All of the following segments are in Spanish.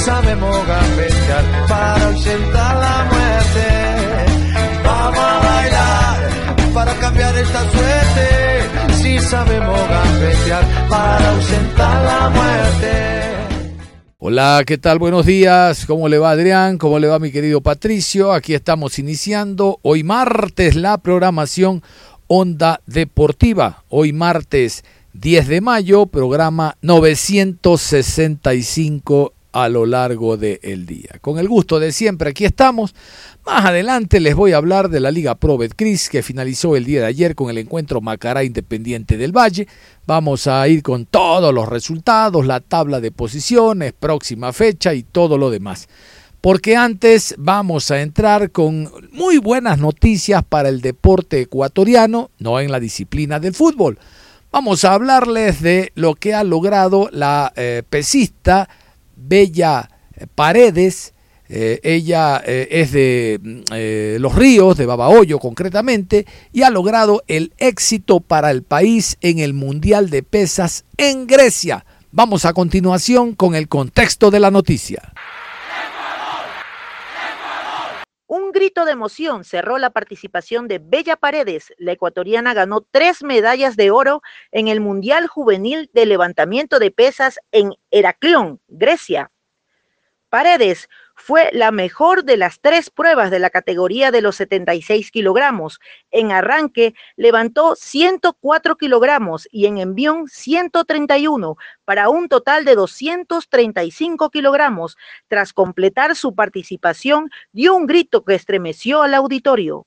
Sabemos gambetear para ausentar la muerte. Vamos a bailar para cambiar esta suerte. Si sabemos gambetear para ausentar la muerte. Hola, ¿qué tal? Buenos días. ¿Cómo le va Adrián? ¿Cómo le va mi querido Patricio? Aquí estamos iniciando hoy martes la programación Onda Deportiva. Hoy martes 10 de mayo, programa 965 a lo largo del día. Con el gusto de siempre, aquí estamos. Más adelante les voy a hablar de la Liga Pro Betcris que finalizó el día de ayer con el encuentro Macará Independiente del Valle. Vamos a ir con todos los resultados, la tabla de posiciones, próxima fecha y todo lo demás. Porque antes vamos a entrar con muy buenas noticias para el deporte ecuatoriano, no en la disciplina del fútbol. Vamos a hablarles de lo que ha logrado la eh, pesista Bella Paredes. Eh, ella eh, es de eh, Los Ríos, de Babahoyo concretamente, y ha logrado el éxito para el país en el Mundial de Pesas en Grecia. Vamos a continuación con el contexto de la noticia. Un grito de emoción cerró la participación de Bella Paredes. La ecuatoriana ganó tres medallas de oro en el Mundial Juvenil de Levantamiento de Pesas en Heraclión, Grecia. Paredes fue la mejor de las tres pruebas de la categoría de los 76 kilogramos. En arranque levantó 104 kilogramos y en envión 131 para un total de 235 kilogramos. Tras completar su participación, dio un grito que estremeció al auditorio.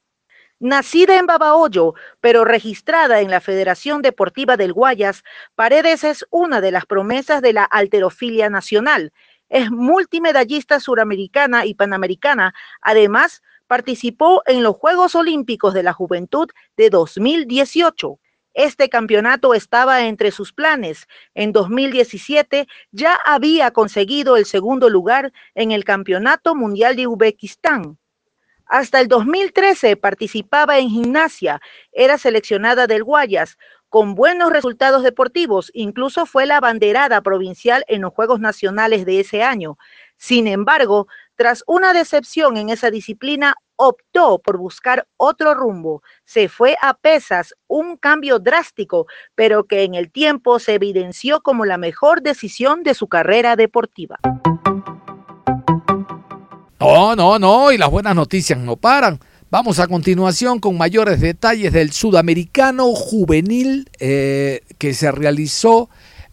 Nacida en Babahoyo, pero registrada en la Federación Deportiva del Guayas, Paredes es una de las promesas de la alterofilia nacional es multimedallista suramericana y panamericana. Además, participó en los Juegos Olímpicos de la Juventud de 2018. Este campeonato estaba entre sus planes. En 2017 ya había conseguido el segundo lugar en el Campeonato Mundial de Uzbekistán. Hasta el 2013 participaba en gimnasia, era seleccionada del Guayas, con buenos resultados deportivos, incluso fue la banderada provincial en los Juegos Nacionales de ese año. Sin embargo, tras una decepción en esa disciplina, optó por buscar otro rumbo. Se fue a pesas, un cambio drástico, pero que en el tiempo se evidenció como la mejor decisión de su carrera deportiva. No, no, no, y las buenas noticias no paran. Vamos a continuación con mayores detalles del sudamericano juvenil eh, que se realizó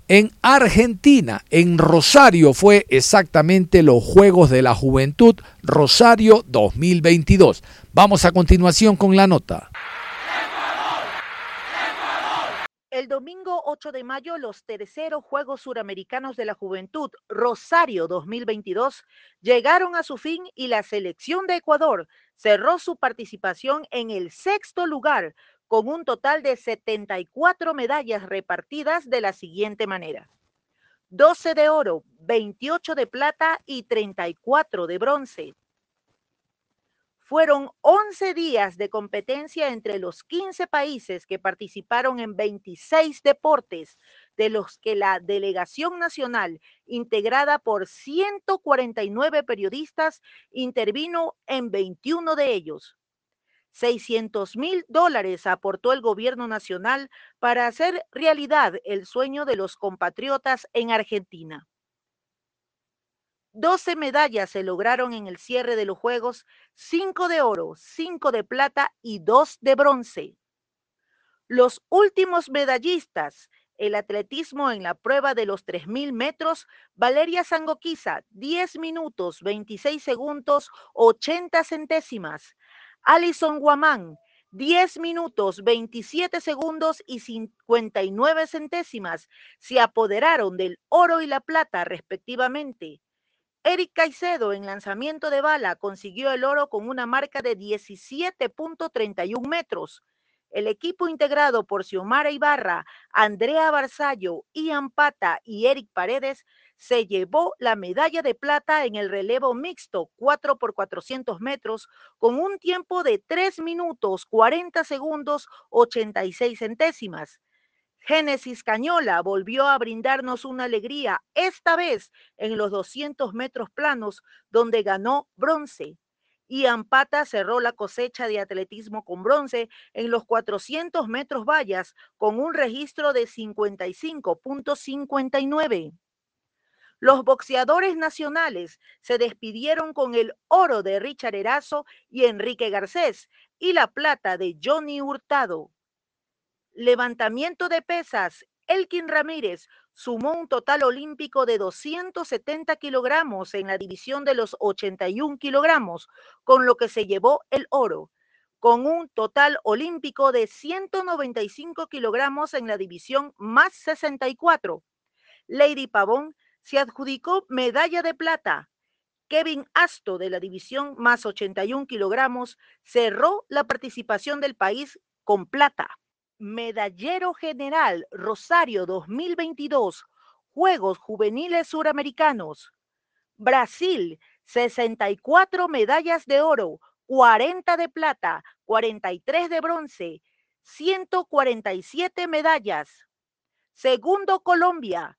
en Argentina. En Rosario fue exactamente los Juegos de la Juventud Rosario 2022. Vamos a continuación con la nota. El domingo 8 de mayo, los terceros Juegos Suramericanos de la Juventud, Rosario 2022, llegaron a su fin y la selección de Ecuador cerró su participación en el sexto lugar con un total de 74 medallas repartidas de la siguiente manera. 12 de oro, 28 de plata y 34 de bronce. Fueron 11 días de competencia entre los 15 países que participaron en 26 deportes, de los que la delegación nacional, integrada por 149 periodistas, intervino en 21 de ellos. 600 mil dólares aportó el gobierno nacional para hacer realidad el sueño de los compatriotas en Argentina. 12 medallas se lograron en el cierre de los Juegos, 5 de oro, 5 de plata y 2 de bronce. Los últimos medallistas el atletismo en la prueba de los 3.000 metros, Valeria Sangoquiza, 10 minutos, 26 segundos, 80 centésimas. Alison Guamán, 10 minutos, 27 segundos y 59 centésimas se apoderaron del oro y la plata respectivamente. Eric Caicedo en lanzamiento de bala consiguió el oro con una marca de 17.31 metros. El equipo integrado por Xiomara Ibarra, Andrea Barzallo, Ian Pata y Eric Paredes se llevó la medalla de plata en el relevo mixto 4 por 400 metros con un tiempo de 3 minutos 40 segundos 86 centésimas. Génesis Cañola volvió a brindarnos una alegría, esta vez en los 200 metros planos, donde ganó bronce. Y Ampata cerró la cosecha de atletismo con bronce en los 400 metros vallas con un registro de 55.59. Los boxeadores nacionales se despidieron con el oro de Richard Erazo y Enrique Garcés y la plata de Johnny Hurtado. Levantamiento de pesas. Elkin Ramírez sumó un total olímpico de 270 kilogramos en la división de los 81 kilogramos, con lo que se llevó el oro, con un total olímpico de 195 kilogramos en la división más 64. Lady Pavón se adjudicó medalla de plata. Kevin Asto de la división más 81 kilogramos cerró la participación del país con plata. Medallero General Rosario 2022, Juegos Juveniles Suramericanos. Brasil, 64 medallas de oro, 40 de plata, 43 de bronce, 147 medallas. Segundo, Colombia,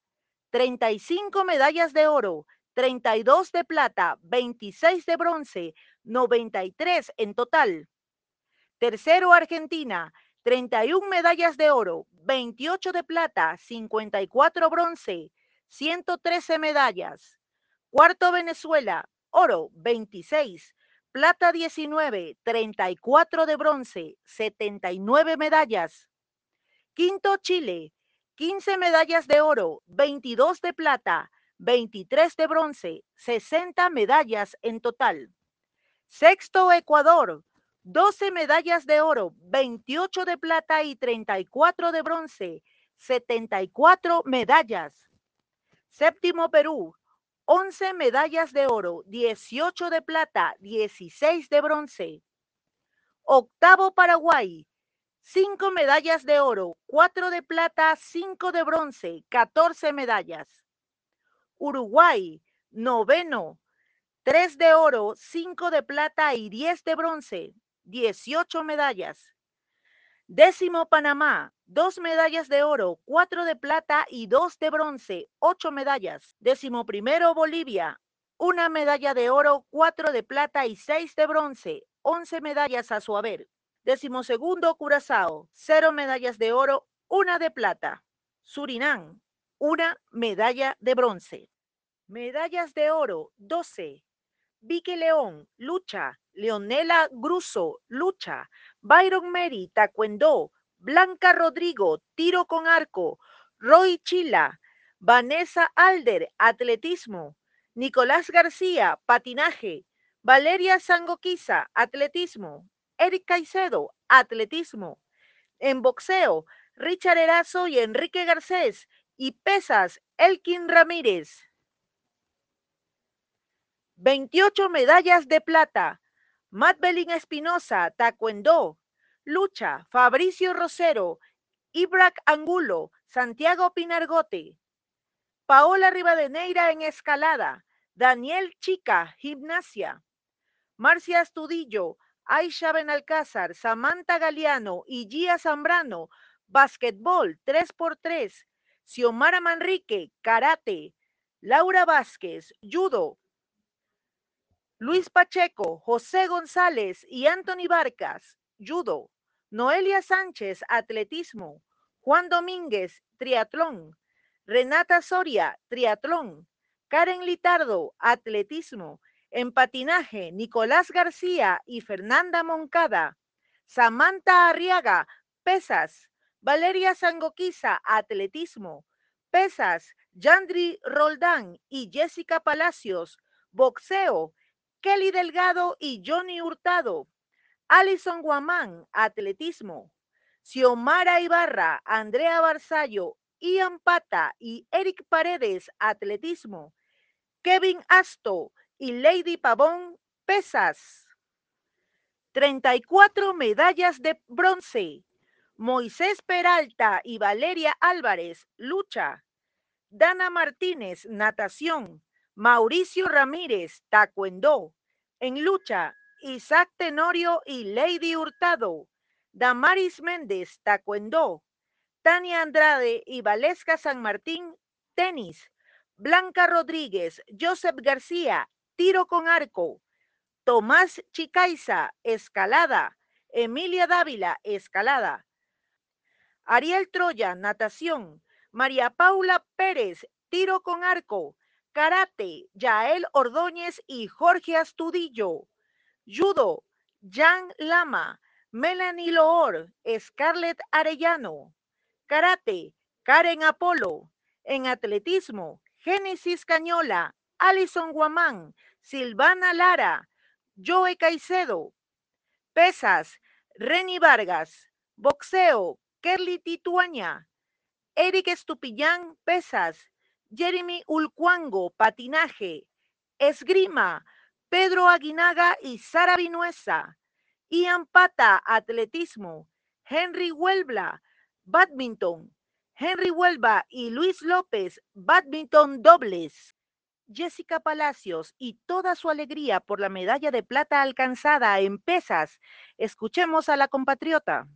35 medallas de oro, 32 de plata, 26 de bronce, 93 en total. Tercero, Argentina, 31 medallas de oro, 28 de plata, 54 bronce, 113 medallas. Cuarto Venezuela, oro 26, plata 19, 34 de bronce, 79 medallas. Quinto Chile, 15 medallas de oro, 22 de plata, 23 de bronce, 60 medallas en total. Sexto Ecuador, 12 medallas de oro, 28 de plata y 34 de bronce, 74 medallas. Séptimo Perú, 11 medallas de oro, 18 de plata, 16 de bronce. Octavo Paraguay, 5 medallas de oro, 4 de plata, 5 de bronce, 14 medallas. Uruguay, noveno, 3 de oro, 5 de plata y 10 de bronce, 18 medallas. Décimo Panamá, dos medallas de oro, cuatro de plata y dos de bronce, ocho medallas. Décimo primero Bolivia, una medalla de oro, cuatro de plata y seis de bronce, once medallas a su haber. Décimo segundo Curazao, cero medallas de oro, una de plata. Surinam, una medalla de bronce. Medallas de oro, 12. Vicky León, lucha, Leonela Gruso, lucha. Byron Mary, taekwondo. Blanca Rodrigo, tiro con arco. Roy Chila. Vanessa Alder, atletismo. Nicolás García, patinaje. Valeria Sangoquiza, atletismo. Eric Caicedo, atletismo. En boxeo, Richard Erazo y Enrique Garcés. Y pesas, Elkin Ramírez. 28 medallas de plata. Belín Espinosa, Taekwondo, Lucha, Fabricio Rosero, Ibrac Angulo, Santiago Pinargote, Paola Rivadeneira en Escalada, Daniel Chica, Gimnasia, Marcia Astudillo, Aisha Benalcázar, Samantha Galeano y Gia Zambrano, Básquetbol 3x3, Xiomara Manrique, Karate, Laura Vázquez, Judo, Luis Pacheco, José González y Anthony Barcas, judo. Noelia Sánchez, atletismo. Juan Domínguez, triatlón. Renata Soria, triatlón. Karen Litardo, atletismo. En patinaje, Nicolás García y Fernanda Moncada. Samantha Arriaga, pesas. Valeria Sangoquiza, atletismo. Pesas, Yandri Roldán y Jessica Palacios. Boxeo, Kelly Delgado y Johnny Hurtado. Alison Guamán, atletismo. Xiomara Ibarra, Andrea Barzallo, Ian Pata y Eric Paredes, atletismo. Kevin Asto y Lady Pavón, pesas. 34 medallas de bronce. Moisés Peralta y Valeria Álvarez, lucha. Dana Martínez, natación. Mauricio Ramírez, taekwondo. En lucha, Isaac Tenorio y Lady Hurtado. Damaris Méndez, taekwondo. Tania Andrade y Valesca San Martín, tenis. Blanca Rodríguez, Joseph García, tiro con arco. Tomás Chicaiza, escalada. Emilia Dávila, escalada. Ariel Troya, natación. María Paula Pérez, tiro con arco. Karate, Yael Ordóñez y Jorge Astudillo. Judo, Jan Lama, Melanie Loor, Scarlett Arellano. Karate, Karen Apolo. En atletismo, Génesis Cañola, Alison Guamán, Silvana Lara, Joe Caicedo. Pesas, Reni Vargas. Boxeo, Kerly Tituaña. Eric Estupillán, pesas. Jeremy Ulcuango, patinaje. Esgrima, Pedro Aguinaga y Sara Vinuesa. Ian Pata, atletismo. Henry Huelbla, badminton. Henry Huelva y Luis López, badminton dobles. Jessica Palacios y toda su alegría por la medalla de plata alcanzada en pesas. Escuchemos a la compatriota.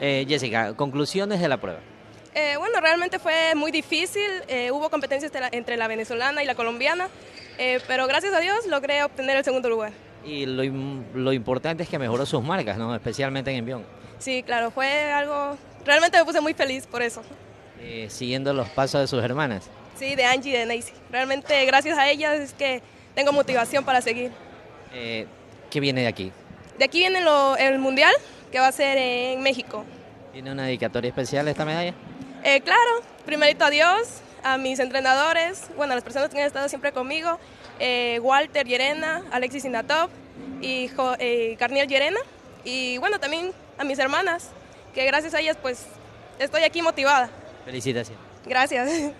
Eh, Jessica, conclusiones de la prueba. Eh, bueno, realmente fue muy difícil, eh, hubo competencia entre la, venezolana y la colombiana, eh, pero gracias a Dios logré obtener el segundo lugar. Y lo, lo, importante es que mejoró sus marcas, ¿no? especialmente en envión. Sí, claro, fue algo, realmente me puse muy feliz por eso. Eh, siguiendo los pasos de sus hermanas. Sí, de Angie y de Nancy. Realmente gracias a ellas es que tengo motivación para seguir. ¿Qué viene de aquí? De aquí viene lo, el Mundial, que va a ser en México. ¿Tiene una dedicatoria especial esta medalla? Eh, claro, primerito a Dios, a mis entrenadores, bueno, a las personas que han estado siempre conmigo, eh, Walter Llerena, Alexis Inatop y eh, Carniel Llerena, y bueno, también a mis hermanas, que gracias a ellas pues estoy aquí motivada. Felicitaciones. Gracias.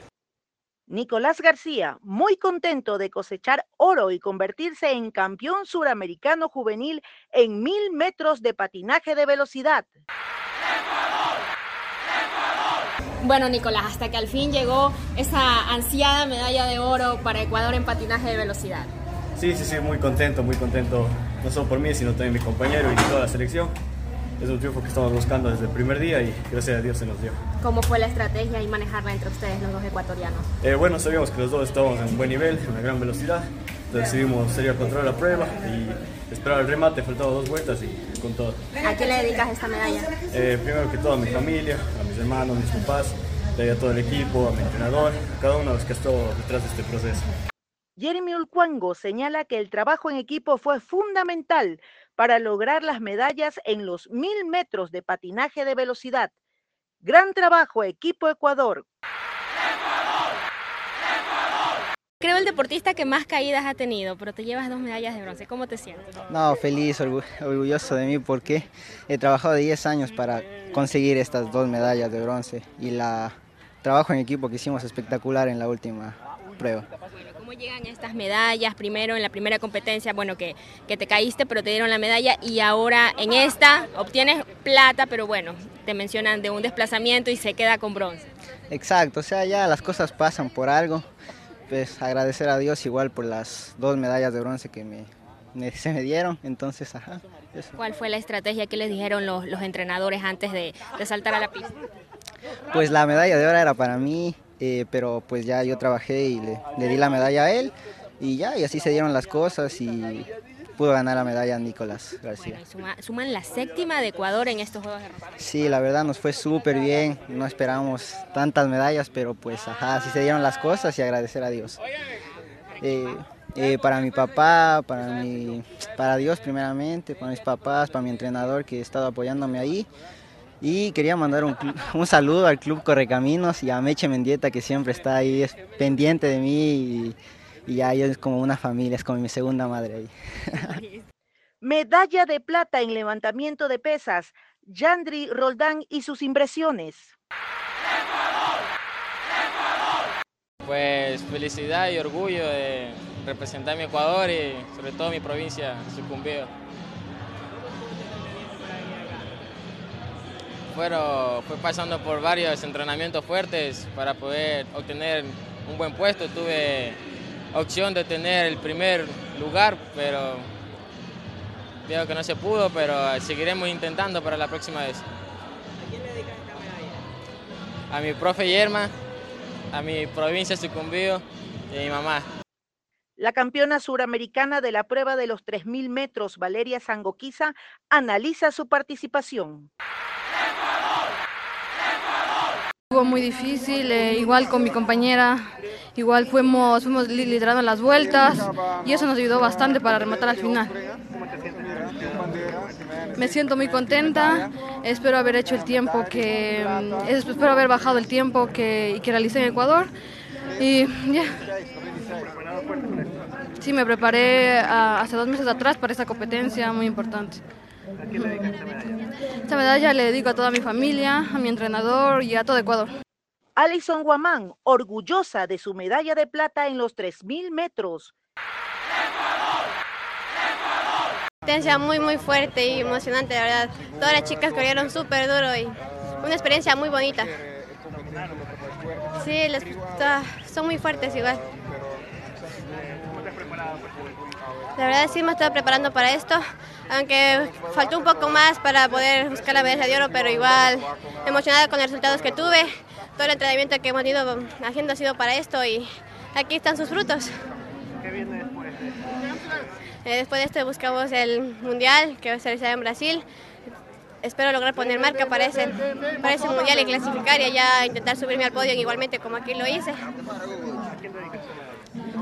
Nicolás García, muy contento de cosechar oro y convertirse en campeón suramericano juvenil en mil metros de patinaje de velocidad. Bueno, Nicolás, hasta que al fin llegó esa ansiada medalla de oro para Ecuador en patinaje de velocidad. Sí, sí, sí, muy contento, muy contento, no solo por mí, sino también mi compañero y toda la selección. Es un triunfo que estamos buscando desde el primer día y gracias a Dios se nos dio. ¿Cómo fue la estrategia y manejarla entre ustedes, los dos ecuatorianos? Eh, bueno, sabíamos que los dos estábamos en buen nivel, en una gran velocidad, decidimos salir a controlar la prueba y esperar el remate, faltaban dos vueltas y con todo. ¿A qué le dedicas esta medalla? Eh, primero que todo a mi familia, a mis hermanos, mis papás, a todo el equipo, a mi entrenador, a cada uno de los que estado detrás de este proceso. Jeremy Ulcuango señala que el trabajo en equipo fue fundamental para lograr las medallas en los mil metros de patinaje de velocidad. Gran trabajo, equipo Ecuador. Creo el deportista que más caídas ha tenido, pero te llevas dos medallas de bronce. ¿Cómo te sientes? No, feliz, orgulloso de mí porque he trabajado 10 años para conseguir estas dos medallas de bronce y la trabajo en equipo que hicimos espectacular en la última prueba. ¿Cómo llegan estas medallas? Primero en la primera competencia, bueno, que, que te caíste, pero te dieron la medalla y ahora en esta obtienes plata, pero bueno, te mencionan de un desplazamiento y se queda con bronce. Exacto, o sea, ya las cosas pasan por algo pues agradecer a Dios igual por las dos medallas de bronce que me, se me dieron, entonces, ajá. ¿Cuál fue la estrategia que les dijeron los, los entrenadores antes de, de, saltar a la pista? Pues la medalla de oro era para mí, eh, pero pues ya yo trabajé y le, le di la medalla a él y ya, y así se dieron las cosas y pudo ganar la medalla Nicolás García. suman la séptima de Ecuador en estos Juegos de. Sí, la verdad nos fue súper bien, no esperábamos tantas medallas, pero pues ajá, así se dieron las cosas y agradecer a Dios. Eh, eh, para mi papá, para, mi, para Dios primeramente, para mis papás, para mi entrenador que ha estado apoyándome ahí. Y quería mandar un, un saludo al Club Correcaminos y a Meche Mendieta que siempre está ahí es pendiente de mí y, y ya es como una familia, es como mi segunda madre ahí. Medalla de plata en levantamiento de pesas, Yandri Roldán y sus impresiones. Pues felicidad y orgullo de representar mi Ecuador y sobre todo mi provincia, Sucumbío. Fueron, fue pasando por varios entrenamientos fuertes para poder obtener un buen puesto. Tuve opción de tener el primer lugar, pero veo que no se pudo, pero seguiremos intentando para la próxima vez. ¿A quién le dedicas esta medalla? A mi profe Yerma, a mi provincia Sucumbío y a mi mamá. La campeona suramericana de la prueba de los 3.000 metros, Valeria Sangoquiza, analiza su participación. Estuvo muy difícil, eh, igual con mi compañera, igual fuimos, fuimos li- liderando las vueltas y eso nos ayudó bastante para rematar al final. Me siento muy contenta, espero haber hecho el tiempo que, mm, es- espero haber bajado el tiempo que, que realicé en Ecuador y ya. Sí, me preparé ah, hace dos meses atrás para esta competencia muy importante. Esta medalla le dedico a toda mi familia, a mi entrenador y a todo Ecuador. Alison Guamán, orgullosa de su medalla de plata en los 3.000 metros. competencia muy muy fuerte y emocionante, la verdad. Todas las chicas corrieron súper duro y una experiencia muy bonita. Sí, les- ta- son muy fuertes igual. La verdad sí me estaba preparando para esto, aunque faltó un poco más para poder buscar la medalla de oro, pero igual emocionada con los resultados que tuve. Todo el entrenamiento que hemos ido haciendo ha sido para esto y aquí están sus frutos. Eh, después de esto buscamos el mundial que va a ser en Brasil. Espero lograr poner marca para ese, para ese mundial y clasificar y ya intentar subirme al podio igualmente como aquí lo hice.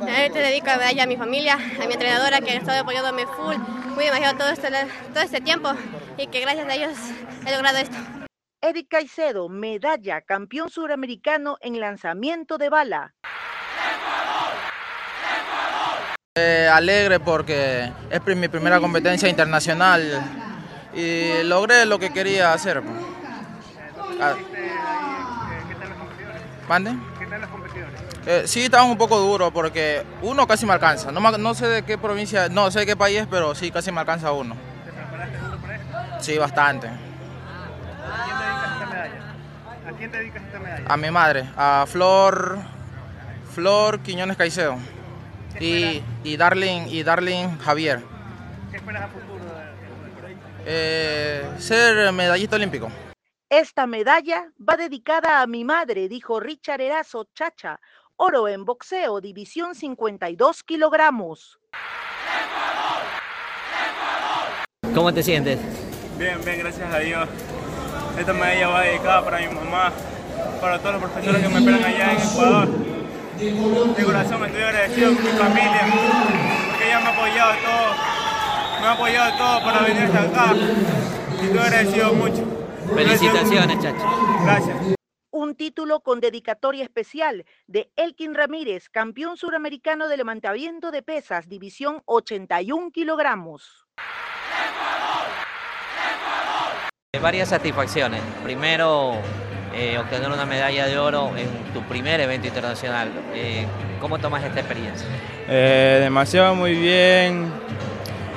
Te dedico la medalla a mi familia, a mi entrenadora que ha estado apoyándome full, muy demasiado todo este, todo este tiempo y que gracias a ellos he logrado esto. Eric Caicedo, medalla, campeón suramericano en lanzamiento de bala. Eh, alegre porque es mi primera competencia internacional y logré lo que quería hacer. pues. Ah. ¿Mande? Eh, sí, estaban un poco duros porque uno casi me alcanza. No, sé de qué provincia, no sé de qué país, pero sí, casi me alcanza uno. Sí, bastante. ¿A quién dedicas esta medalla? A mi madre, a Flor, Flor Quiñones Caicedo y, y Darling y Darling Javier. ¿Qué esperas a futuro? Eh, ser medallista olímpico. Esta medalla va dedicada a mi madre, dijo Richard Erazo Chacha. Oro en boxeo, división 52 kilogramos. ¿Cómo te sientes? Bien, bien, gracias a Dios. Esta medalla va dedicada para mi mamá, para todos los profesores que me esperan allá en Ecuador. De corazón estoy agradecido con mi familia, porque ella me ha apoyado todo, me ha apoyado todo para venir hasta acá. Y estoy agradecido mucho. Felicitaciones, Chacho. Gracias. Un título con dedicatoria especial de Elkin Ramírez, campeón suramericano de levantamiento de pesas, división 81 kilogramos. Varias satisfacciones. Primero, eh, obtener una medalla de oro en tu primer evento internacional. Eh, ¿Cómo tomas esta experiencia? Eh, demasiado muy bien.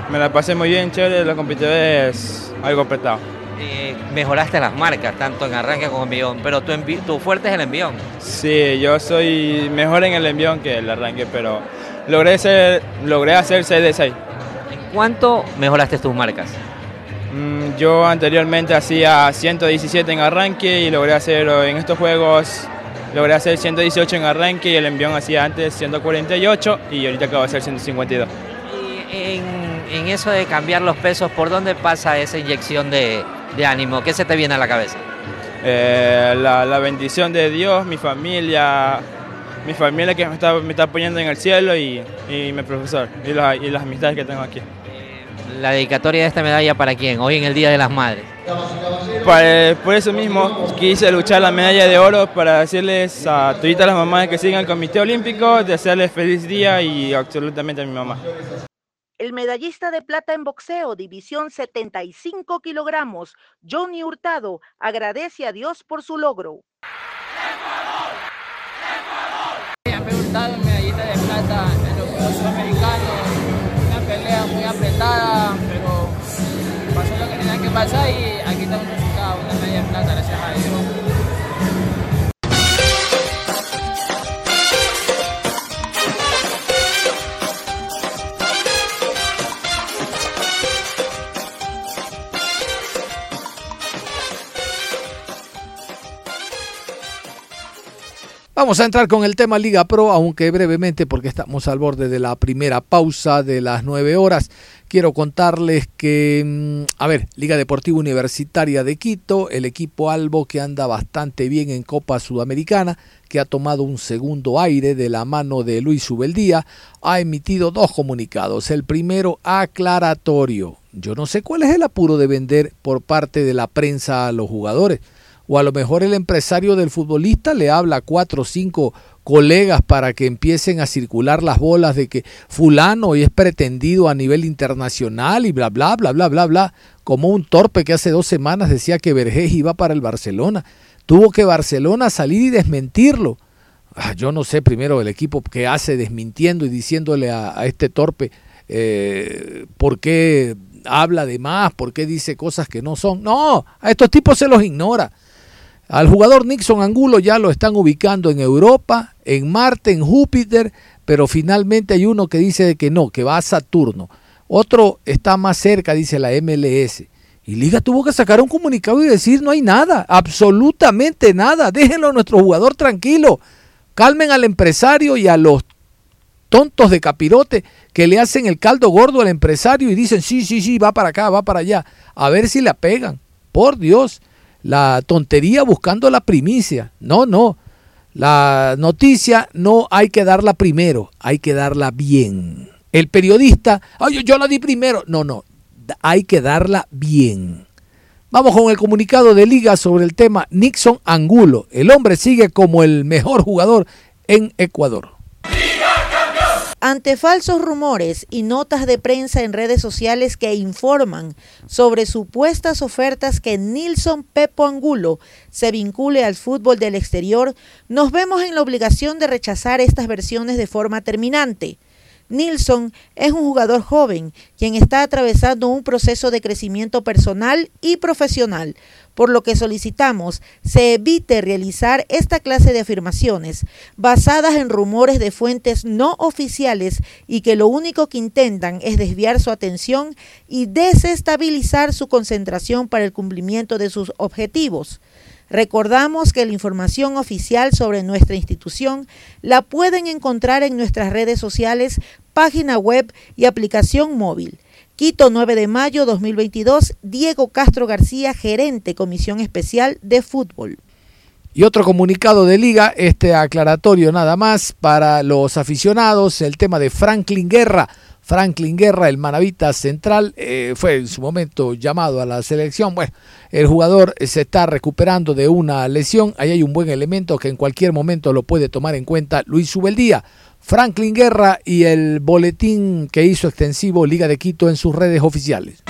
Me la pasé muy bien, chévere. La competidores algo apretado. Eh, mejoraste las marcas, tanto en arranque como en envión, pero tu, envi- tu fuerte es el envión. Sí, yo soy mejor en el envión que el arranque, pero logré, ser, logré hacer 6 de 6. ¿En cuánto mejoraste tus marcas? Mm, Yo anteriormente hacía 117 en arranque y logré hacer oh, en estos juegos, logré hacer 118 en arranque y el envión hacía antes 148 y ahorita acabo de hacer 152. En, en eso de cambiar los pesos, ¿por dónde pasa esa inyección de, de ánimo? ¿Qué se te viene a la cabeza? Eh, la, la bendición de Dios, mi familia, mi familia que me está, me está apoyando en el cielo y, y mi profesor y, la- y las amistades que tengo aquí. La dedicatoria de esta medalla para quién? Hoy en el Día de las Madres. Por, por eso mismo quise luchar la medalla de oro para decirles a todas las mamás que sigan el Comité Olímpico, desearles feliz día y absolutamente a mi mamá. El medallista de plata en boxeo, división 75 kilogramos, Johnny Hurtado, agradece a Dios por su logro. Me ha gustado medallita de plata en los Juegos Sudamericanos. Una pelea muy apretada, pero pasó lo que tenía que pasar y aquí está un resultado, una medalla de plata, gracias a Dios. Vamos a entrar con el tema Liga Pro, aunque brevemente porque estamos al borde de la primera pausa de las nueve horas. Quiero contarles que, mm, a ver, Liga Deportiva Universitaria de Quito, el equipo Albo que anda bastante bien en Copa Sudamericana, que ha tomado un segundo aire de la mano de Luis Ubeldía, ha emitido dos comunicados. El primero aclaratorio. Yo no sé cuál es el apuro de vender por parte de la prensa a los jugadores o a lo mejor el empresario del futbolista le habla a cuatro o cinco colegas para que empiecen a circular las bolas de que fulano y es pretendido a nivel internacional y bla bla bla bla bla bla como un torpe que hace dos semanas decía que Vergés iba para el Barcelona tuvo que Barcelona salir y desmentirlo Ah, yo no sé primero el equipo que hace desmintiendo y diciéndole a, este torpe eh, por qué habla de más, por qué dice cosas que no son. No, a estos tipos se los ignora. Al jugador Nixon Angulo ya lo están ubicando en Europa, en Marte, en Júpiter, pero finalmente hay uno que dice que no, que va a Saturno. Otro está más cerca, dice la MLS. Y Liga tuvo que sacar un comunicado y decir no hay nada, absolutamente nada. Déjenlo a nuestro jugador tranquilo. Calmen al empresario y a los tontos de capirote que le hacen el caldo gordo al empresario y dicen sí, sí, sí, va para acá, va para allá. A ver si la pegan. Por Dios la tontería buscando la primicia. No, no. La noticia no hay que darla primero, hay que darla bien. El periodista, ay, yo la di primero. No, no, hay que darla bien. Vamos con el comunicado de liga sobre el tema Nixon Angulo. El hombre sigue como el mejor jugador en Ecuador. Ante falsos rumores y notas de prensa en redes sociales que informan sobre supuestas ofertas que Nilson Pepo Angulo se vincule al fútbol del exterior, nos vemos en la obligación de rechazar estas versiones de forma terminante. Nilson es un jugador joven quien está atravesando un proceso de crecimiento personal y profesional, por lo que solicitamos se evite realizar esta clase de afirmaciones basadas en rumores de fuentes no oficiales y que lo único que intentan es desviar su atención y desestabilizar su concentración para el cumplimiento de sus objetivos. Recordamos que la información oficial sobre nuestra institución la pueden encontrar en nuestras redes sociales, página web y aplicación móvil. Quito 9 de mayo 2022, Diego Castro García, gerente Comisión Especial de Fútbol. Y otro comunicado de liga, este aclaratorio nada más para los aficionados, el tema de Franklin Guerra. Franklin Guerra, el manavita central, eh, fue en su momento llamado a la selección. Bueno, el jugador se está recuperando de una lesión. Ahí hay un buen elemento que en cualquier momento lo puede tomar en cuenta Luis Ubeldía. Franklin Guerra y el boletín que hizo extensivo Liga de Quito en sus redes oficiales.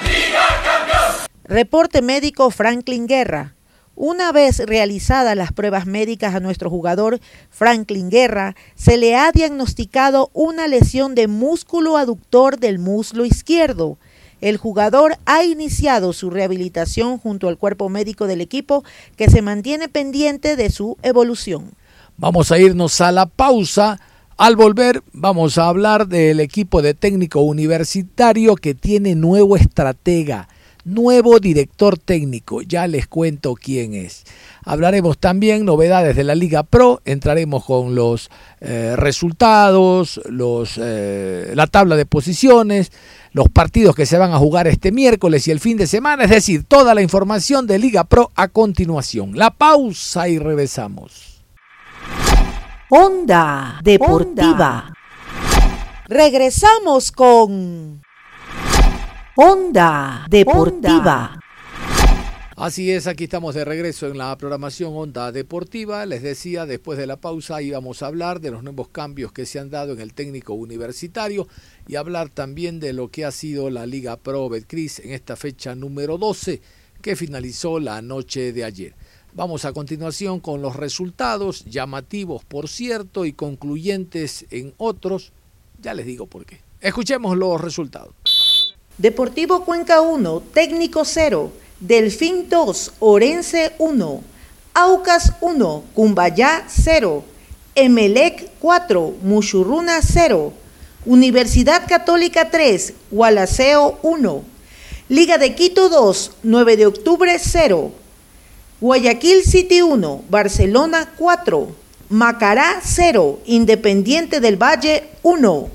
Reporte médico Franklin Guerra. Una vez realizadas las pruebas médicas a nuestro jugador Franklin Guerra, se le ha diagnosticado una lesión de músculo aductor del muslo izquierdo. El jugador ha iniciado su rehabilitación junto al cuerpo médico del equipo que se mantiene pendiente de su evolución. Vamos a irnos a la pausa. Al volver vamos a hablar del equipo de técnico universitario que tiene nuevo estratega nuevo director técnico. Ya les cuento quién es. Hablaremos también novedades de la Liga Pro, entraremos con los eh, resultados, los, eh, la tabla de posiciones, los partidos que se van a jugar este miércoles y el fin de semana, es decir, toda la información de Liga Pro a continuación. La pausa y regresamos. Onda Deportiva. Regresamos con Onda Deportiva. Así es, aquí estamos de regreso en la programación Onda Deportiva. Les decía, después de la pausa íbamos a hablar de los nuevos cambios que se han dado en el técnico universitario y hablar también de lo que ha sido la Liga Pro Betcris en esta fecha número 12 que finalizó la noche de ayer. Vamos a continuación con los resultados, llamativos por cierto y concluyentes en otros. Ya les digo por qué. Escuchemos los resultados. Deportivo Cuenca 1, técnico 0. Delfín 2, Orense 1, Aucas 1, Cumbayá 0, Emelec 4, Muchurruna 0, Universidad Católica 3, Gualaceo 1, Liga de Quito 2, 9 de octubre 0, Guayaquil City 1, Barcelona 4, Macará 0, Independiente del Valle 1.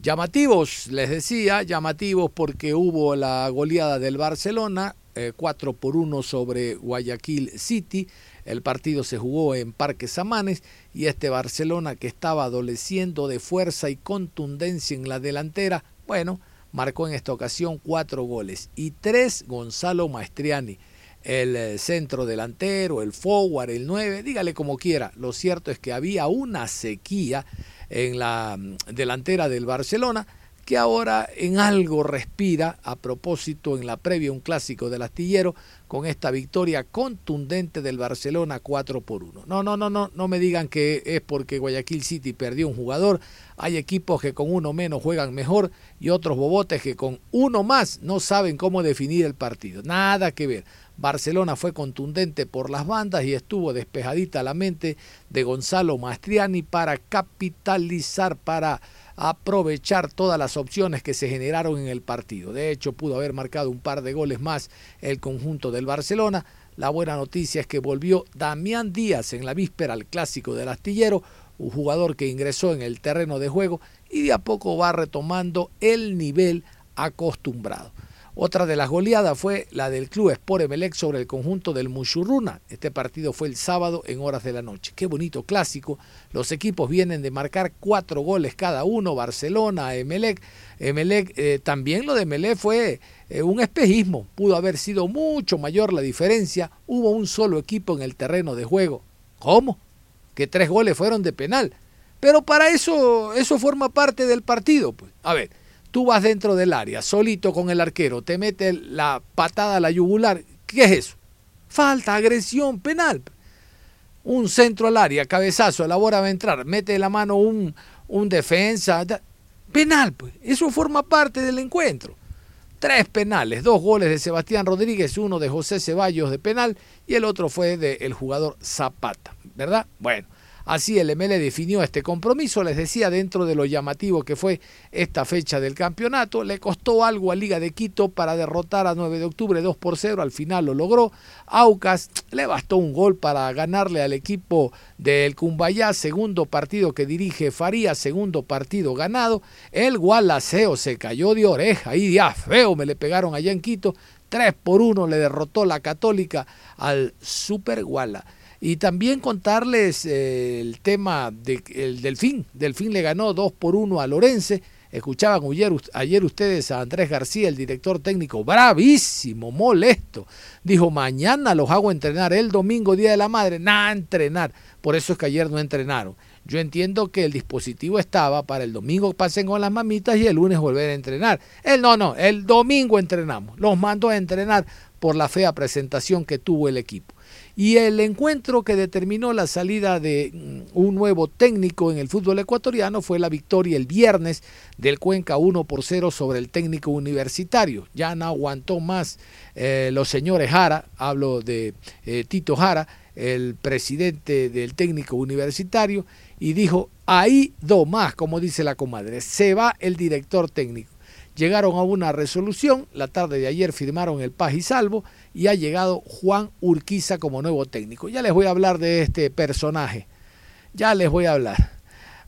Llamativos, les decía, llamativos porque hubo la goleada del Barcelona, 4 eh, por 1 sobre Guayaquil City. El partido se jugó en Parque Samanes y este Barcelona que estaba adoleciendo de fuerza y contundencia en la delantera, bueno, marcó en esta ocasión cuatro goles y tres Gonzalo Maestriani. El eh, centro delantero, el forward, el 9, dígale como quiera. Lo cierto es que había una sequía en la mm, delantera del Barcelona que ahora en algo respira a propósito en la previa un clásico del astillero con esta victoria contundente del Barcelona 4 por 1. No, no, no, no, no me digan que es porque Guayaquil City perdió un jugador. Hay equipos que con uno menos juegan mejor y otros bobotes que con uno más no saben cómo definir el partido. Nada que ver. Barcelona fue contundente por las bandas y estuvo despejadita la mente de Gonzalo Mastriani para capitalizar, para aprovechar todas las opciones que se generaron en el partido. De hecho, pudo haber marcado un par de goles más el conjunto del Barcelona. La buena noticia es que volvió Damián Díaz en la víspera al clásico del astillero, un jugador que ingresó en el terreno de juego y de a poco va retomando el nivel acostumbrado. Otra de las goleadas fue la del club Sport Emelec sobre el conjunto del Muchurruna. Este partido fue el sábado en horas de la noche. Qué bonito clásico. Los equipos vienen de marcar cuatro goles cada uno, Barcelona, Emelec. Emelec eh, también lo de Emelec fue eh, un espejismo. Pudo haber sido mucho mayor la diferencia. Hubo un solo equipo en el terreno de juego. ¿Cómo? Que tres goles fueron de penal. Pero para eso, eso forma parte del partido. Pues. A ver, Tú vas dentro del área, solito con el arquero, te mete la patada a la yugular. ¿Qué es eso? Falta, agresión, penal. Un centro al área, cabezazo, la bola va a entrar, mete la mano un, un defensa. Penal, pues. Eso forma parte del encuentro. Tres penales, dos goles de Sebastián Rodríguez, uno de José Ceballos de penal y el otro fue del jugador Zapata, ¿verdad? Bueno, Así el ML definió este compromiso, les decía, dentro de lo llamativo que fue esta fecha del campeonato. Le costó algo a Liga de Quito para derrotar a 9 de octubre 2 por 0, al final lo logró. Aucas le bastó un gol para ganarle al equipo del Cumbayá, segundo partido que dirige Faría, segundo partido ganado. El Gualaceo se cayó de oreja y ya feo me le pegaron allá en Quito. 3 por 1 le derrotó la Católica al Super Guala. Y también contarles eh, el tema del Delfín. Delfín le ganó 2 por 1 a Lorense. Escuchaban ayer, ustedes a Andrés García, el director técnico, bravísimo, molesto. Dijo, mañana los hago entrenar, el domingo, Día de la Madre, nada, entrenar. Por eso es que ayer no entrenaron. Yo entiendo que el dispositivo estaba para el domingo pasen con las mamitas y el lunes volver a entrenar. Él no, no, el domingo entrenamos. Los mandó a entrenar por la fea presentación que tuvo el equipo. Y el encuentro que determinó la salida de mm, un nuevo técnico en el fútbol ecuatoriano fue la victoria el viernes del Cuenca 1 por 0 sobre el técnico universitario. Ya no aguantó más eh, los señores Jara, hablo de eh, Tito Jara, el presidente del técnico universitario, y dijo, ahí do más, como dice la comadre, se va el director técnico. Llegaron a una resolución, la tarde de ayer firmaron el paz y salvo, y ha llegado Juan Urquiza como nuevo técnico. Ya les voy a hablar de este personaje. Ya les voy a hablar.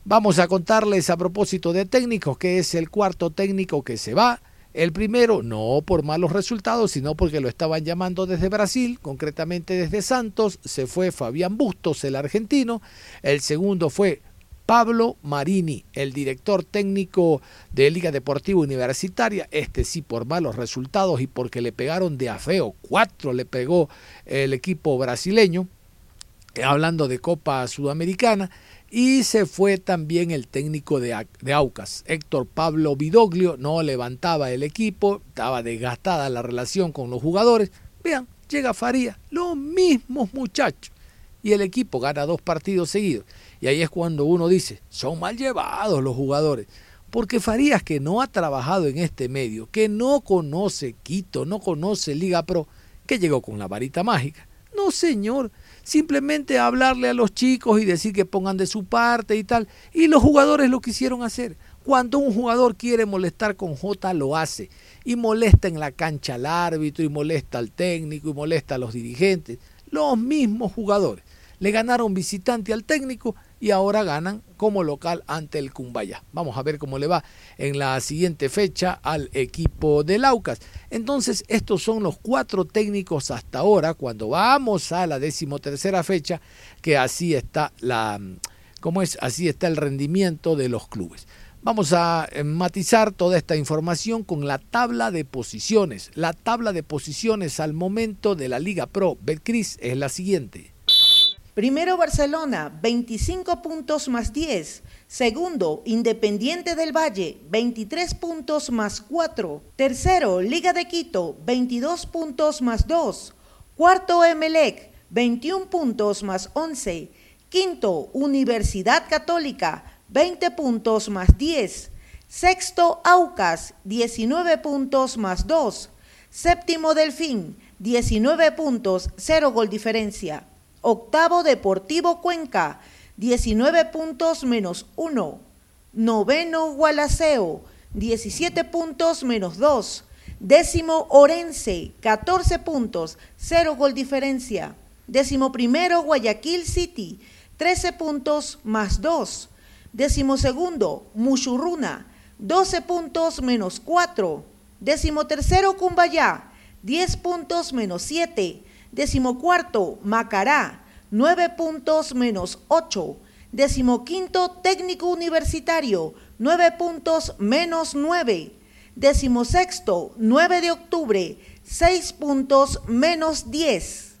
Vamos a contarles a propósito de técnicos que es el cuarto técnico que se va. El primero, no por malos resultados, sino porque lo estaban llamando desde Brasil, concretamente desde Santos, se fue Fabián Bustos, el argentino. El segundo fue Pablo Marini, el director técnico de Liga Deportiva Universitaria, este sí por malos resultados y porque le pegaron de afeo, cuatro le pegó el equipo brasileño, hablando de Copa Sudamericana, y se fue también el técnico de, de, Aucas, Héctor Pablo Vidoglio, no levantaba el equipo, estaba desgastada la relación con los jugadores. Vean, llega Faría, los mismos muchachos, y el equipo gana dos partidos seguidos. Y ahí es cuando uno dice, son mal llevados los jugadores. Porque Farías, que no ha trabajado en este medio, que no conoce Quito, no conoce Liga Pro, que llegó con la varita mágica. No, señor. Simplemente hablarle a los chicos y decir que pongan de su parte y tal. Y los jugadores lo quisieron hacer. Cuando un jugador quiere molestar con J, lo hace. Y molesta en la cancha al árbitro, y molesta al técnico, y molesta a los dirigentes. Los mismos jugadores. Le ganaron visitante al técnico y ahora ganan como local ante el Cumbaya. Vamos a ver cómo le va en la siguiente fecha al equipo de Laucas. Entonces, estos son los cuatro técnicos hasta ahora, cuando vamos a la decimotercera fecha, que así está la, ¿cómo es? Así está el rendimiento de los clubes. Vamos a eh, matizar toda esta información con la tabla de posiciones. La tabla de posiciones al momento de la Liga Pro Betcris es la siguiente. Primero Barcelona, 25 puntos más 10. Segundo, Independiente del Valle, 23 puntos más 4. Tercero, Liga de Quito, 22 puntos más 2. Cuarto, Emelec, 21 puntos más 11. Quinto, Universidad Católica, 20 puntos más 10. Sexto, Aucas, 19 puntos más 2. Séptimo, Delfín, 19 puntos, 0 gol diferencia. Octavo Deportivo Cuenca, 19 puntos menos 1. Noveno Gualaceo, 17 puntos menos 2. Décimo Orense, 14 puntos, 0 gol diferencia. Décimo primero Guayaquil City, 13 puntos más 2. Décimo segundo Muchurruna, 12 puntos menos 4. Décimo tercero Cumbayá, 10 puntos menos 7. Decimocuarto, Macará, 9 puntos menos 8. Decimoquinto, Técnico Universitario, 9 puntos menos 9. Decimosexto, 9 de octubre, 6 puntos menos 10.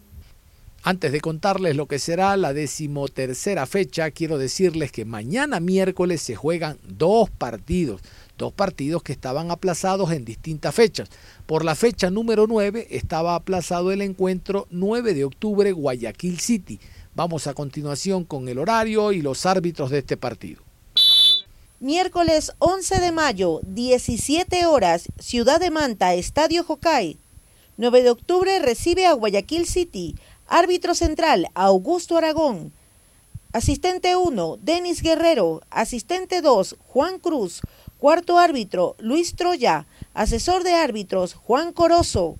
Antes de contarles lo que será la decimotercera fecha, quiero decirles que mañana miércoles se juegan dos partidos, dos partidos que estaban aplazados en distintas fechas. Por la fecha número 9 estaba aplazado el encuentro 9 de octubre Guayaquil City. Vamos a continuación con el horario y los árbitros de este partido. Miércoles 11 de mayo, 17 horas, Ciudad de Manta, Estadio Jocay. 9 de octubre recibe a Guayaquil City. Árbitro central, Augusto Aragón. Asistente 1, Denis Guerrero. Asistente 2, Juan Cruz. Cuarto árbitro, Luis Troya. Asesor de árbitros, Juan Corozo.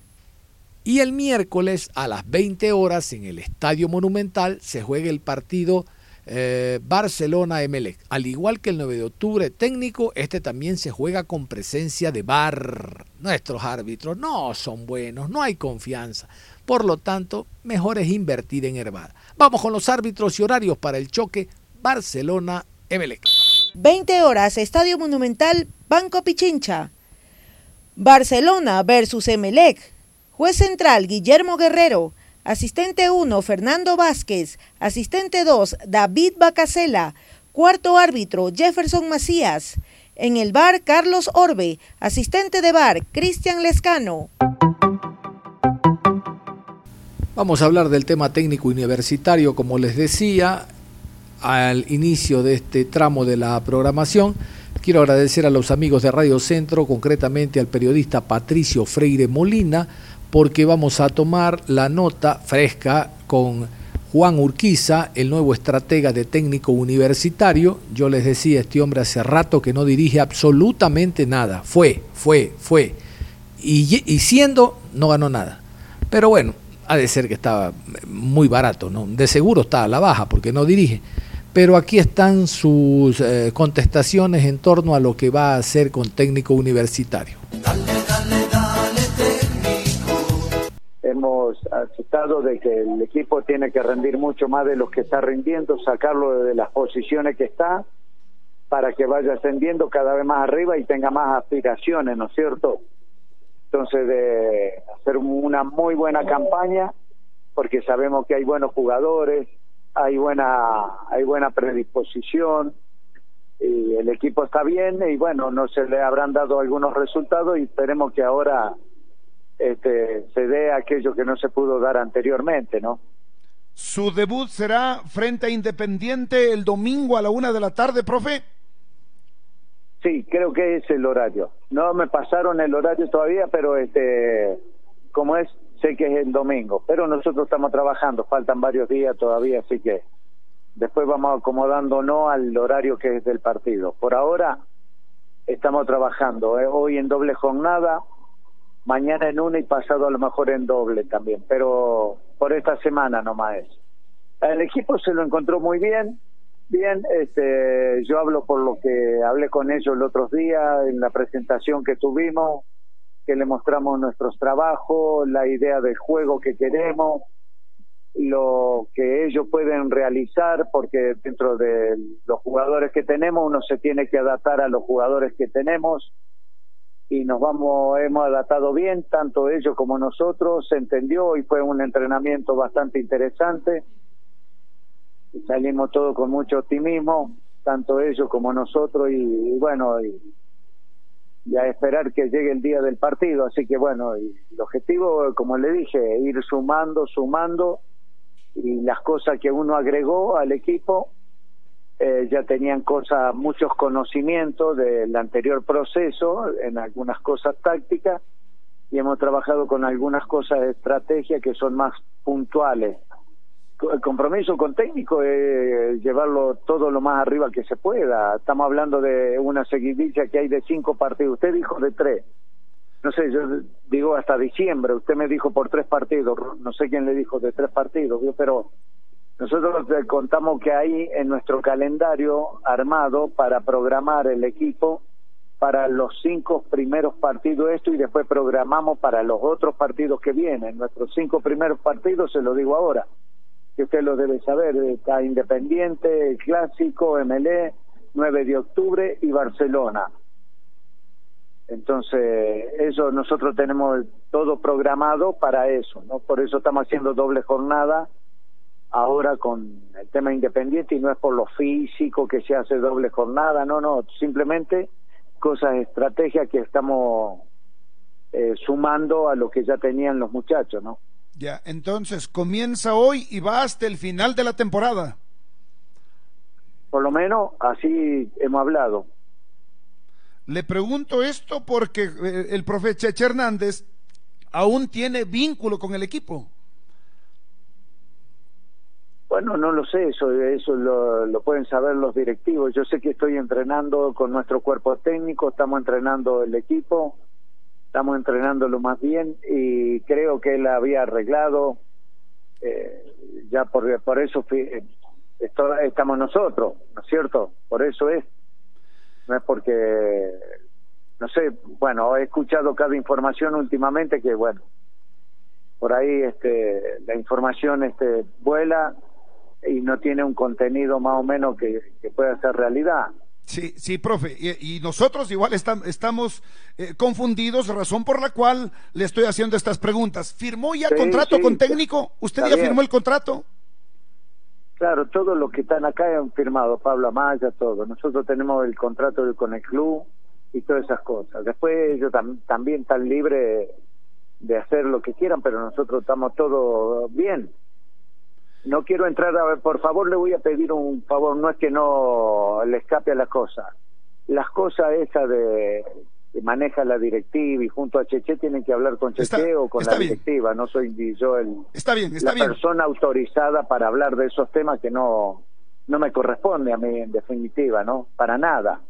Y el miércoles a las 20 horas en el Estadio Monumental se juega el partido eh, Barcelona-Emelec. Al igual que el 9 de octubre técnico, este también se juega con presencia de VAR. Nuestros árbitros no son buenos, no hay confianza. Por lo tanto, mejor es invertir en Herbada. Vamos con los árbitros y horarios para el choque Barcelona-Emelec. 20 horas, Estadio Monumental, Banco Pichincha. Barcelona versus Emelec. Juez central Guillermo Guerrero. Asistente 1 Fernando Vázquez. Asistente 2 David Bacasela. Cuarto árbitro Jefferson Macías. En el bar Carlos Orbe. Asistente de bar Cristian Lescano. Vamos a hablar del tema técnico universitario, como les decía al inicio de este tramo de la programación. Quiero agradecer a los amigos de Radio Centro, concretamente al periodista Patricio Freire Molina, porque vamos a tomar la nota fresca con Juan Urquiza, el nuevo estratega de técnico universitario. Yo les decía, este hombre hace rato que no dirige absolutamente nada. Fue, fue, fue. Y, y siendo, no ganó nada. Pero bueno, ha de ser que estaba muy barato, ¿no? De seguro está a la baja porque no dirige pero aquí están sus eh, contestaciones en torno a lo que va a hacer con técnico universitario. Hemos aceptado de que el equipo tiene que rendir mucho más de lo que está rindiendo, sacarlo de las posiciones que está para que vaya ascendiendo cada vez más arriba y tenga más aspiraciones, ¿no es cierto? Entonces, de hacer una muy buena campaña, porque sabemos que hay buenos jugadores, hay buena, hay buena predisposición, y el equipo está bien, y bueno, no se le habrán dado algunos resultados y esperemos que ahora este, se dé aquello que no se pudo dar anteriormente, ¿no? Su debut será frente a Independiente el domingo a la una de la tarde, profe. Sí, creo que es el horario. No me pasaron el horario todavía, pero este, como es, sé que es el domingo. Pero nosotros estamos trabajando, faltan varios días todavía, así que después vamos acomodándonos al horario que es del partido. Por ahora estamos trabajando, ¿eh? hoy en doble jornada, mañana en una y pasado a lo mejor en doble también, pero por esta semana nomás es. El equipo se lo encontró muy bien, Bien, este, yo hablo por lo que hablé con ellos el otro día en la presentación que tuvimos, que le mostramos nuestros trabajos, la idea del juego que queremos, lo que ellos pueden realizar, porque dentro de los jugadores que tenemos uno se tiene que adaptar a los jugadores que tenemos y nos vamos, hemos adaptado bien, tanto ellos como nosotros, se entendió y fue un entrenamiento bastante interesante. Salimos todos con mucho optimismo, tanto ellos como nosotros, y, bueno, y, a esperar que llegue el día del partido. Así que bueno, y el objetivo, como le dije, ir sumando, sumando, y las cosas que uno agregó al equipo, eh, ya tenían cosas, muchos conocimientos del anterior proceso, en algunas cosas tácticas, y hemos trabajado con algunas cosas de estrategia que son más puntuales el compromiso con técnico es llevarlo todo lo más arriba que se pueda. Estamos hablando de una seguidilla que hay de cinco partidos. Usted dijo de tres. No sé, yo digo hasta diciembre. Usted me dijo por tres partidos. No sé quién le dijo de tres partidos, pero nosotros contamos que hay en nuestro calendario armado para programar el equipo para los cinco primeros partidos esto y después programamos para los otros partidos que vienen. Nuestros cinco primeros partidos, se lo digo ahora, que usted lo debe saber, está Independiente, Clásico, MLE, 9 de octubre y Barcelona. Entonces, eso nosotros tenemos todo programado para eso, ¿no? Por eso estamos haciendo doble jornada ahora con el tema independiente y no es por lo físico que se hace doble jornada, no, no, simplemente cosas, estrategias que estamos eh, sumando a lo que ya tenían los muchachos, ¿no? Ya, entonces comienza hoy y va hasta el final de la temporada. Por lo menos así hemos hablado. Le pregunto esto porque eh, el profe Cheche Hernández aún tiene vínculo con el equipo. Bueno, no lo sé, eso, eso lo, lo, pueden saber los directivos. Yo sé que estoy entrenando con nuestro cuerpo técnico, estamos entrenando el equipo, estamos entrenándolo más bien y creo que él había arreglado, eh, ya por, por eso estamos nosotros, ¿no es cierto? Por eso es, no es porque, no sé, bueno, he escuchado cada información últimamente que, bueno, por ahí este, la información este, vuela y no tiene un contenido más o menos que, que pueda ser realidad. Sí, sí, profe. Y, nosotros igual estamos eh, confundidos, razón por la cual le estoy haciendo estas preguntas. ¿Firmó ya contrato con técnico? ¿Usted ya firmó el contrato? Claro, todos los que están acá han firmado, Pablo Amaya, todo. Nosotros tenemos el contrato con el club y todas esas cosas. Después ellos también están libres de hacer lo que quieran, pero nosotros estamos todos bien no quiero entrar a ver, por favor le voy a pedir un favor, no es que no le escape a la cosa. Las cosas esas de que maneja la directiva y junto a Cheche tienen que hablar con Cheche o con la directiva, no soy yo el está bien, está la persona autorizada para hablar de esos temas que no no me corresponde a mí en definitiva, ¿no? Para nada.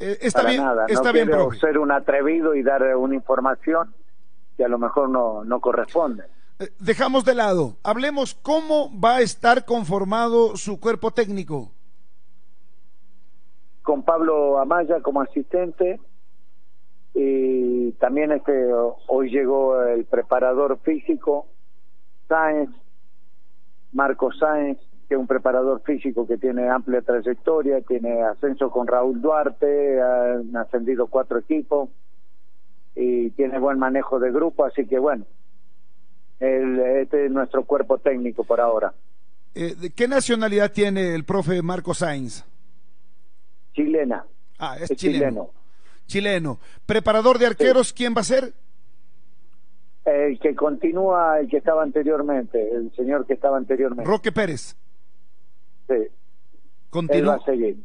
Eh, está para bien, nada. está no bien, quiero ser un atrevido y dar una información que a lo mejor no no corresponde. Eh, dejamos de lado. Hablemos cómo va a estar conformado su cuerpo técnico. Con Pablo Amaya como asistente y también este hoy llegó el preparador físico Sáenz, Marco Sáenz, que es un preparador físico que tiene amplia trayectoria, tiene ascenso con Raúl Duarte, han ascendido cuatro equipos y tiene buen manejo de grupo, así que bueno, el, este es nuestro cuerpo técnico por ahora. Eh, ¿de ¿Qué nacionalidad tiene el profe Marco Sainz? Chilena. Ah, es, chileno. chileno. ¿Preparador de arqueros quién va a ser? El que continúa, el que estaba anteriormente, el señor que estaba anteriormente. Roque Pérez. Sí. Continúa. Él va a seguir.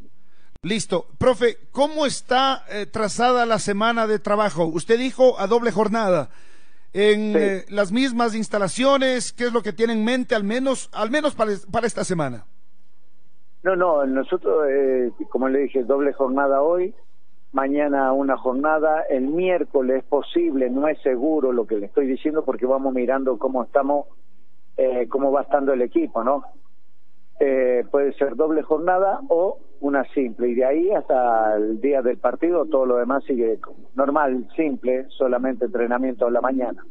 Listo. Profe, ¿cómo está eh, trazada la semana de trabajo? Usted dijo a doble jornada. En eh, las mismas instalaciones, ¿qué es lo que tiene en mente al menos, al menos para, para esta semana? No, no, nosotros, eh, como le dije, doble jornada hoy, mañana una jornada, el miércoles es posible, no es seguro lo que le estoy diciendo porque vamos mirando cómo estamos, eh, cómo va estando el equipo, ¿no? Eh, puede ser doble jornada o una simple y de ahí hasta el día del partido todo lo demás sigue normal, simple, solamente entrenamiento a la mañana.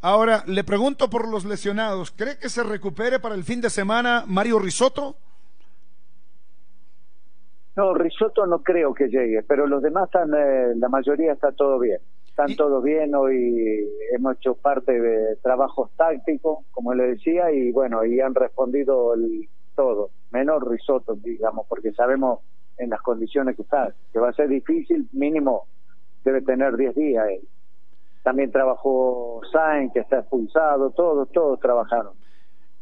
Ahora, le pregunto por los lesionados, ¿cree que se recupere para el fin de semana Mario Risotto? No, Risotto no creo que llegue, pero los demás están, eh, la mayoría está todo bien. Están todos bien, hoy hemos hecho parte de trabajos tácticos, como le decía, y bueno, y han respondido el, todo, menos Risotto, digamos, porque sabemos en las condiciones que está, que va a ser difícil, mínimo debe tener 10 días él. También trabajó Sainz, que está expulsado, todos, todos trabajaron.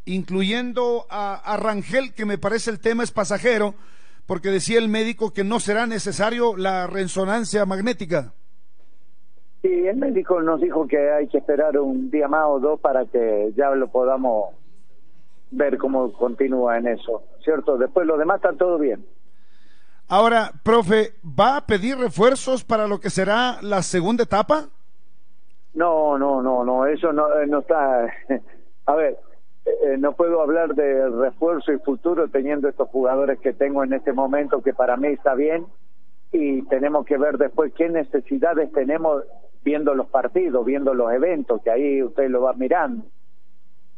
Incluyendo a, a Rangel, que me parece el tema es pasajero, porque decía el médico que no será necesario la resonancia magnética. Sí, el médico nos dijo que hay que esperar un día más o dos para que ya lo podamos ver cómo continúa en eso, ¿cierto? Después lo demás está todo bien. Ahora, profe, ¿va a pedir refuerzos para lo que será la segunda etapa? No, no, no, no, eso no, no está. A ver, eh, no puedo hablar de refuerzo y futuro teniendo estos jugadores que tengo en este momento, que para mí está bien, y tenemos que ver después qué necesidades tenemos viendo los partidos, viendo los eventos, que ahí usted lo va mirando.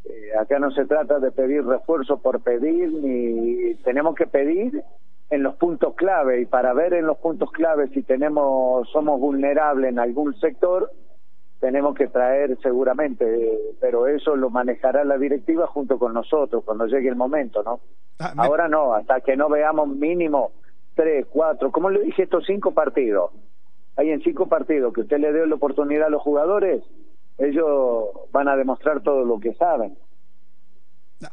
Eh, acá no se trata de pedir refuerzo por pedir, ni tenemos que pedir en los puntos clave, y para ver en los puntos clave si tenemos, somos vulnerables en algún sector, tenemos que traer seguramente, pero eso lo manejará la directiva junto con nosotros cuando llegue el momento, ¿no? Ah, Ahora no, hasta que no veamos mínimo tres, cuatro, como le dije, estos cinco partidos. Hay en cinco partidos que usted le dé la oportunidad a los jugadores, ellos van a demostrar todo lo que saben.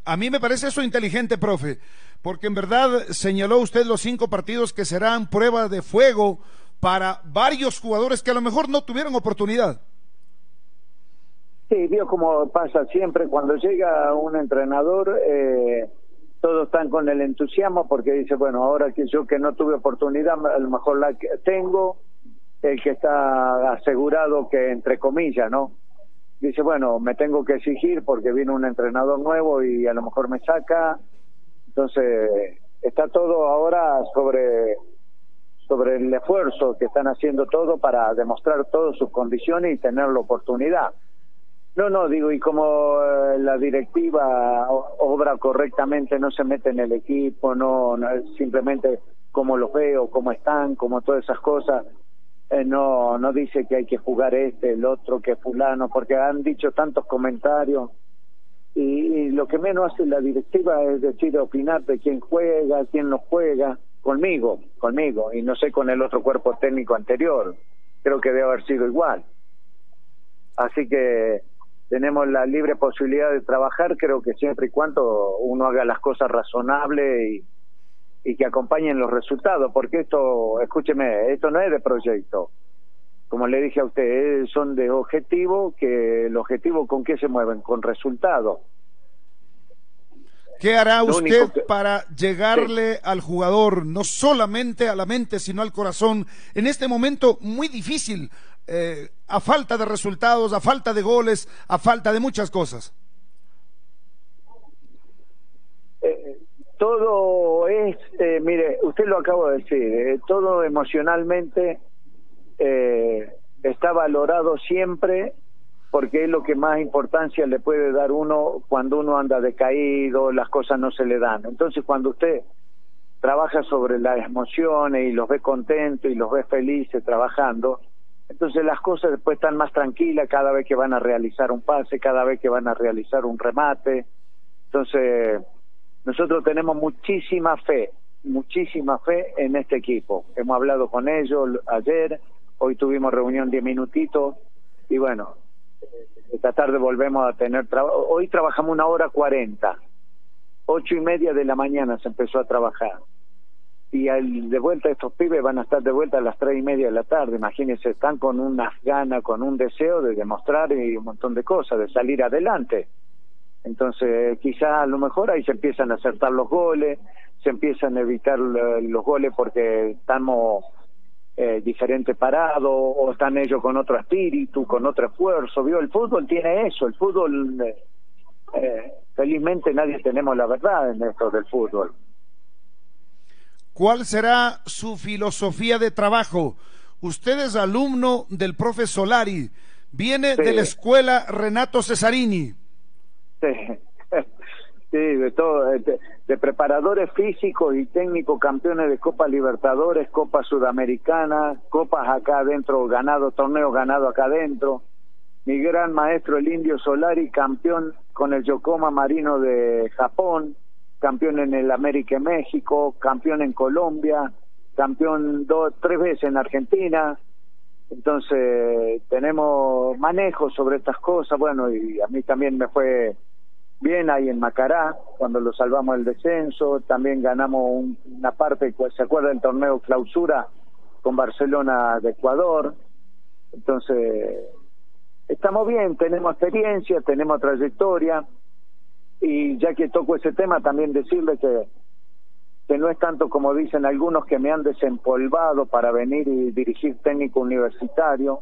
A mí me parece eso inteligente, profe, porque en verdad señaló usted los cinco partidos que serán pruebas de fuego para varios jugadores que a lo mejor no tuvieron oportunidad. Sí, vio como pasa siempre cuando llega un entrenador, eh, todos están con el entusiasmo porque dice, bueno, ahora que yo que no tuve oportunidad, a lo mejor la que tengo, el que está asegurado que entre comillas, ¿no? Dice, bueno, me tengo que exigir porque viene un entrenador nuevo y a lo mejor me saca. Entonces, está todo ahora sobre sobre el esfuerzo que están haciendo todo para demostrar todas sus condiciones y tener la oportunidad. No, no, digo, y como eh, la directiva obra correctamente, no se mete en el equipo, no, no simplemente como los veo, cómo están, como todas esas cosas, eh, no, no dice que hay que jugar este, el otro, que fulano, porque han dicho tantos comentarios. Y, y, lo que menos hace la directiva es decir, opinar de quién juega, quién no juega, conmigo, conmigo, y no sé con el otro cuerpo técnico anterior. Creo que debe haber sido igual. Así que tenemos la libre posibilidad de trabajar, creo que siempre y cuando uno haga las cosas razonables y, y que acompañen los resultados, porque esto, escúcheme, esto no es de proyecto. Como le dije a usted, son de objetivo, que el objetivo con qué se mueven, con resultados. ¿Qué hará usted que... para llegarle sí. al jugador, no solamente a la mente, sino al corazón, en este momento muy difícil, eh, a falta de resultados, a falta de goles, a falta de muchas cosas? Eh, todo es, eh, mire, usted lo acabo de decir, eh, todo emocionalmente eh, está valorado siempre porque es lo que más importancia le puede dar uno cuando uno anda decaído, las cosas no se le dan. Entonces, cuando usted trabaja sobre las emociones y los ve contentos y los ve felices trabajando, entonces las cosas después están más tranquilas cada vez que van a realizar un pase, cada vez que van a realizar un remate. Entonces, nosotros tenemos muchísima fe, muchísima fe en este equipo. Hemos hablado con ellos ayer, hoy tuvimos reunión diez minutitos y bueno, esta tarde volvemos a tener trabajo. Hoy trabajamos una hora cuarenta, ocho y media de la mañana se empezó a trabajar. Y al, de vuelta estos pibes van a estar de vuelta a las tres y media de la tarde. Imagínense, están con unas ganas, con un deseo de demostrar y un montón de cosas, de salir adelante. Entonces, quizás a lo mejor ahí se empiezan a acertar los goles, se empiezan a evitar los goles porque estamos eh, diferente parado o están ellos con otro espíritu, con otro esfuerzo. ¿Vio? El fútbol tiene eso, el fútbol, eh, eh, felizmente nadie tenemos la verdad en esto del fútbol. ¿Cuál será su filosofía de trabajo? Usted es alumno del profe Solari, viene de la escuela Renato Cesarini. Sí. De todo, de, preparadores físicos y técnicos campeones de Copa Libertadores, Copa Sudamericana, copas acá adentro, ganado, torneo ganado acá adentro. Mi gran maestro, el Indio Solari, campeón con el Yokoma Marino de Japón, campeón en el América México, campeón en Colombia, campeón dos, tres veces en Argentina. Entonces, tenemos manejo sobre estas cosas. Bueno, y a mí también me fue bien ahí en Macará, cuando lo salvamos del descenso, también ganamos una parte, ¿se acuerda del torneo clausura con Barcelona de Ecuador? Entonces, estamos bien, tenemos experiencia, tenemos trayectoria, y ya que toco ese tema, también decirle que, que no es tanto como dicen algunos que me han desempolvado para venir y dirigir técnico universitario,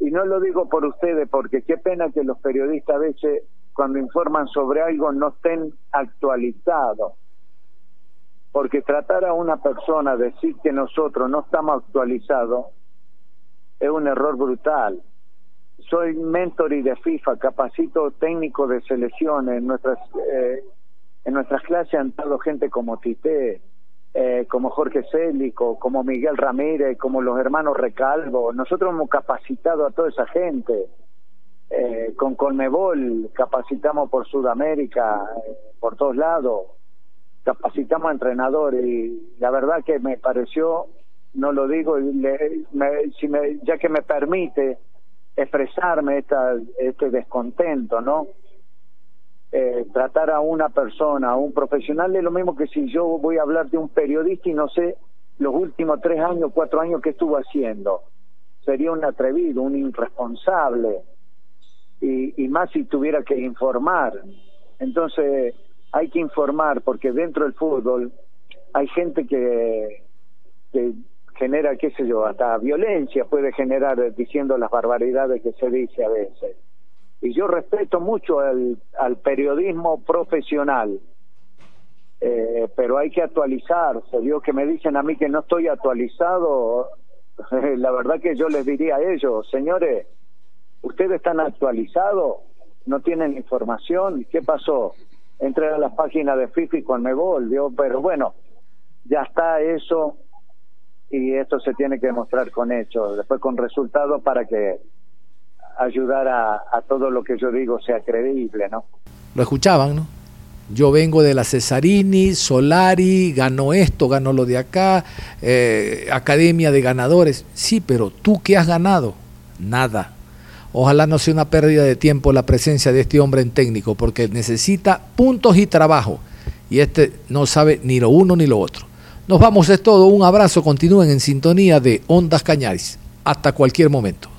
y no lo digo por ustedes, porque qué pena que los periodistas a veces cuando informan sobre algo no estén actualizados. Porque tratar a una persona, decir que nosotros no estamos actualizados, es un error brutal. Soy mentor y de FIFA, capacito técnico de selecciones. En nuestras, eh, en nuestras clases han estado gente como Tite, eh, como Jorge Célico, como Miguel Ramírez, como los hermanos Recalvo. Nosotros hemos capacitado a toda esa gente eh, con Conmebol capacitamos por Sudamérica, eh, por todos lados, capacitamos a entrenadores y la verdad que me pareció, no lo digo, si me, ya que me permite expresarme este descontento, ¿no? Eh, tratar a una persona, a un profesional, es lo mismo que si yo voy a hablar de un periodista y no sé los últimos tres años, cuatro años que estuvo haciendo. Sería un atrevido, un irresponsable y, y más si tuviera que informar. Entonces hay que informar porque dentro del fútbol hay gente que, genera, qué sé yo, hasta violencia puede generar diciendo las barbaridades que se dice a veces. Y yo respeto mucho al, periodismo profesional, eh, pero hay que actualizarse. Dios que me dicen a mí que no estoy actualizado, la verdad que yo les diría a ellos, señores, ustedes están actualizados, no tienen información, ¿qué pasó? Entré a las páginas de FIFA y con me volvió, pero bueno, ya está eso y esto se tiene que demostrar con hechos, después con resultados para que ayudar a, a todo lo que yo digo sea creíble, ¿no? Lo escuchaban, ¿no? Yo vengo de la Cesarini, Solari, ganó esto, ganó lo de acá, eh, Academia de Ganadores. Sí, pero tú qué has ganado? Nada. Ojalá no sea una pérdida de tiempo la presencia de este hombre en técnico, porque necesita puntos y trabajo. Y este no sabe ni lo uno ni lo otro. Nos vamos, es todo. Un abrazo. Continúen en sintonía de Ondas Cañaris. Hasta cualquier momento.